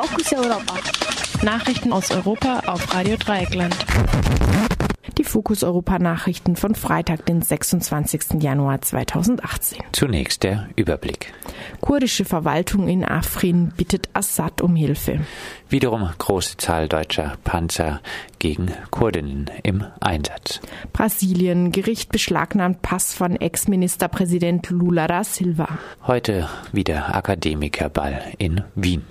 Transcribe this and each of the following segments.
Fokus Europa. Nachrichten aus Europa auf Radio Dreieckland. Die Fokus Europa Nachrichten von Freitag, den 26. Januar 2018. Zunächst der Überblick. Kurdische Verwaltung in Afrin bittet Assad um Hilfe. Wiederum große Zahl deutscher Panzer gegen Kurdinnen im Einsatz. Brasilien Gericht beschlagnahmt Pass von Ex-Ministerpräsident Lula da Silva. Heute wieder Akademikerball in Wien.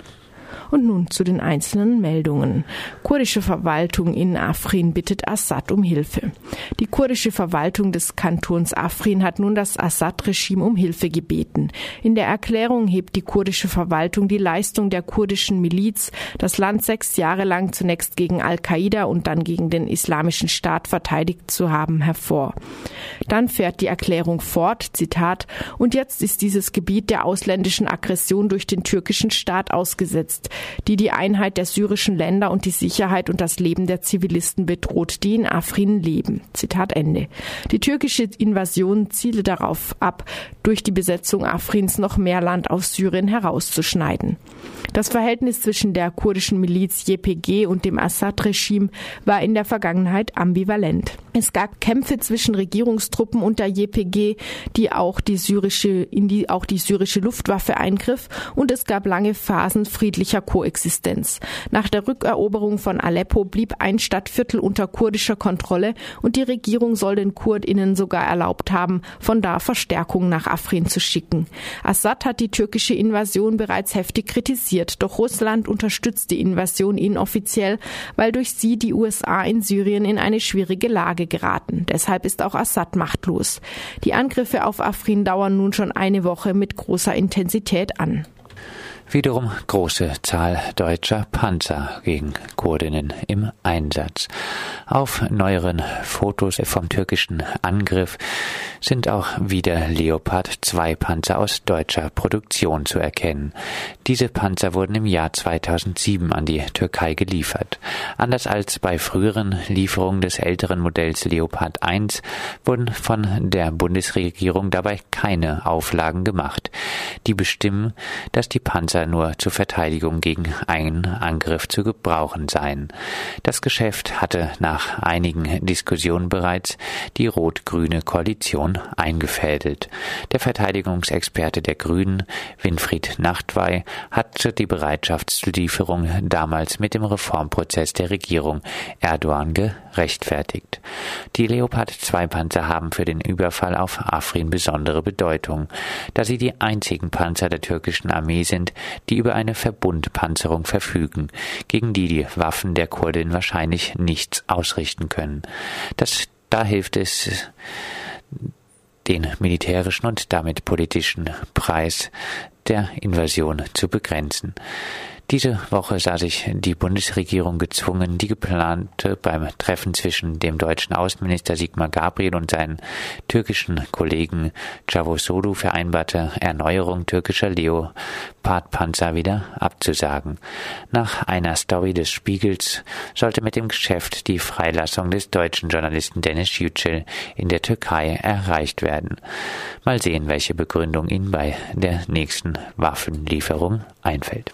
Und nun zu den einzelnen Meldungen. Kurdische Verwaltung in Afrin bittet Assad um Hilfe. Die kurdische Verwaltung des Kantons Afrin hat nun das Assad-Regime um Hilfe gebeten. In der Erklärung hebt die kurdische Verwaltung die Leistung der kurdischen Miliz, das Land sechs Jahre lang zunächst gegen Al-Qaida und dann gegen den Islamischen Staat verteidigt zu haben, hervor. Dann fährt die Erklärung fort, Zitat, und jetzt ist dieses Gebiet der ausländischen Aggression durch den türkischen Staat ausgesetzt die die Einheit der syrischen Länder und die Sicherheit und das Leben der Zivilisten bedroht, die in Afrin leben. Zitat Ende. Die türkische Invasion ziele darauf ab, durch die Besetzung Afrins noch mehr Land aus Syrien herauszuschneiden. Das Verhältnis zwischen der kurdischen Miliz YPG und dem Assad-Regime war in der Vergangenheit ambivalent. Es gab Kämpfe zwischen Regierungstruppen und der YPG, die auch die syrische, in die auch die syrische Luftwaffe eingriff, und es gab lange Phasen friedlicher Koexistenz. Nach der Rückeroberung von Aleppo blieb ein Stadtviertel unter kurdischer Kontrolle und die Regierung soll den Kurdinnen sogar erlaubt haben, von da Verstärkung nach Afrin zu schicken. Assad hat die türkische Invasion bereits heftig kritisiert, doch Russland unterstützt die Invasion inoffiziell, weil durch sie die USA in Syrien in eine schwierige Lage geraten. Deshalb ist auch Assad machtlos. Die Angriffe auf Afrin dauern nun schon eine Woche mit großer Intensität an. Wiederum große Zahl deutscher Panzer gegen Kurdinnen im Einsatz. Auf neueren Fotos vom türkischen Angriff sind auch wieder Leopard 2 Panzer aus deutscher Produktion zu erkennen. Diese Panzer wurden im Jahr 2007 an die Türkei geliefert. Anders als bei früheren Lieferungen des älteren Modells Leopard 1 wurden von der Bundesregierung dabei keine Auflagen gemacht, die bestimmen, dass die Panzer Panzer nur zur Verteidigung gegen einen Angriff zu gebrauchen seien. Das Geschäft hatte nach einigen Diskussionen bereits die rot-grüne Koalition eingefädelt. Der Verteidigungsexperte der Grünen, Winfried Nachtwey, hatte die Bereitschaftslieferung damals mit dem Reformprozess der Regierung Erdogan gerechtfertigt. Die Leopard 2 Panzer haben für den Überfall auf Afrin besondere Bedeutung, da sie die einzigen Panzer der türkischen Armee sind, die über eine Verbundpanzerung verfügen, gegen die die Waffen der Kurdin wahrscheinlich nichts ausrichten können. Das, da hilft es, den militärischen und damit politischen Preis der Invasion zu begrenzen. Diese Woche sah sich die Bundesregierung gezwungen, die geplante beim Treffen zwischen dem deutschen Außenminister Sigmar Gabriel und seinen türkischen Kollegen Cavusoglu vereinbarte Erneuerung türkischer Leopardpanzer wieder abzusagen. Nach einer Story des Spiegels sollte mit dem Geschäft die Freilassung des deutschen Journalisten Dennis Yücel in der Türkei erreicht werden. Mal sehen, welche Begründung Ihnen bei der nächsten Waffenlieferung einfällt.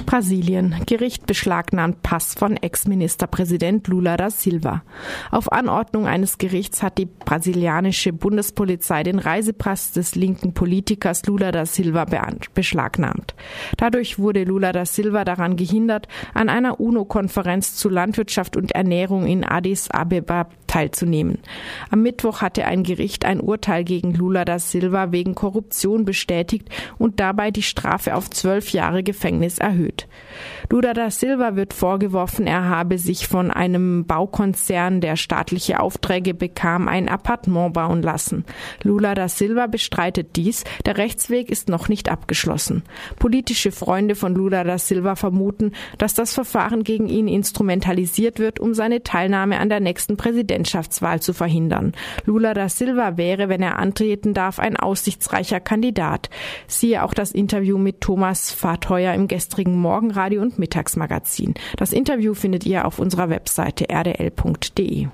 Brasilien. Gericht beschlagnahmt Pass von Ex-Ministerpräsident Lula da Silva. Auf Anordnung eines Gerichts hat die brasilianische Bundespolizei den Reisepass des linken Politikers Lula da Silva beschlagnahmt. Dadurch wurde Lula da Silva daran gehindert, an einer UNO-Konferenz zu Landwirtschaft und Ernährung in Addis Abeba teilzunehmen. Am Mittwoch hatte ein Gericht ein Urteil gegen Lula da Silva wegen Korruption bestätigt und dabei die Strafe auf zwölf Jahre Gefängnis erhöht. Lula da Silva wird vorgeworfen, er habe sich von einem Baukonzern, der staatliche Aufträge bekam, ein Appartement bauen lassen. Lula da Silva bestreitet dies. Der Rechtsweg ist noch nicht abgeschlossen. Politische Freunde von Lula da Silva vermuten, dass das Verfahren gegen ihn instrumentalisiert wird, um seine Teilnahme an der nächsten Präsidentschaft Präsidentschaftswahl zu verhindern. Lula da Silva wäre, wenn er antreten darf, ein aussichtsreicher Kandidat. Siehe auch das Interview mit Thomas Fahrteuer im gestrigen Morgenradio und Mittagsmagazin. Das Interview findet ihr auf unserer Webseite rdl.de.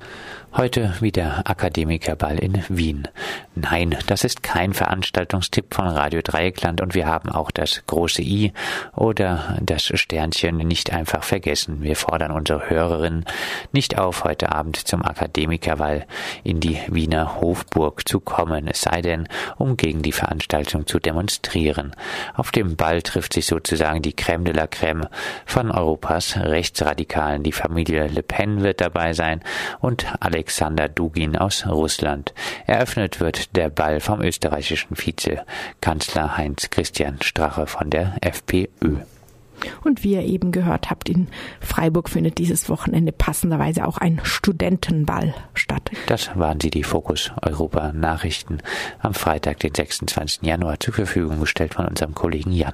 Heute wieder Akademikerball in Wien. Nein, das ist kein Veranstaltungstipp von Radio Dreieckland und wir haben auch das große I oder das Sternchen nicht einfach vergessen. Wir fordern unsere Hörerinnen nicht auf, heute Abend zum Akademikerball in die Wiener Hofburg zu kommen, es sei denn, um gegen die Veranstaltung zu demonstrieren. Auf dem Ball trifft sich sozusagen die Crème de la Crème von Europas Rechtsradikalen. Die Familie Le Pen wird dabei sein und Alex Alexander Dugin aus Russland. Eröffnet wird der Ball vom österreichischen Vizekanzler Heinz Christian Strache von der FPÖ. Und wie ihr eben gehört habt, in Freiburg findet dieses Wochenende passenderweise auch ein Studentenball statt. Das waren sie, die Fokus Europa Nachrichten am Freitag, den 26. Januar, zur Verfügung gestellt von unserem Kollegen Jan.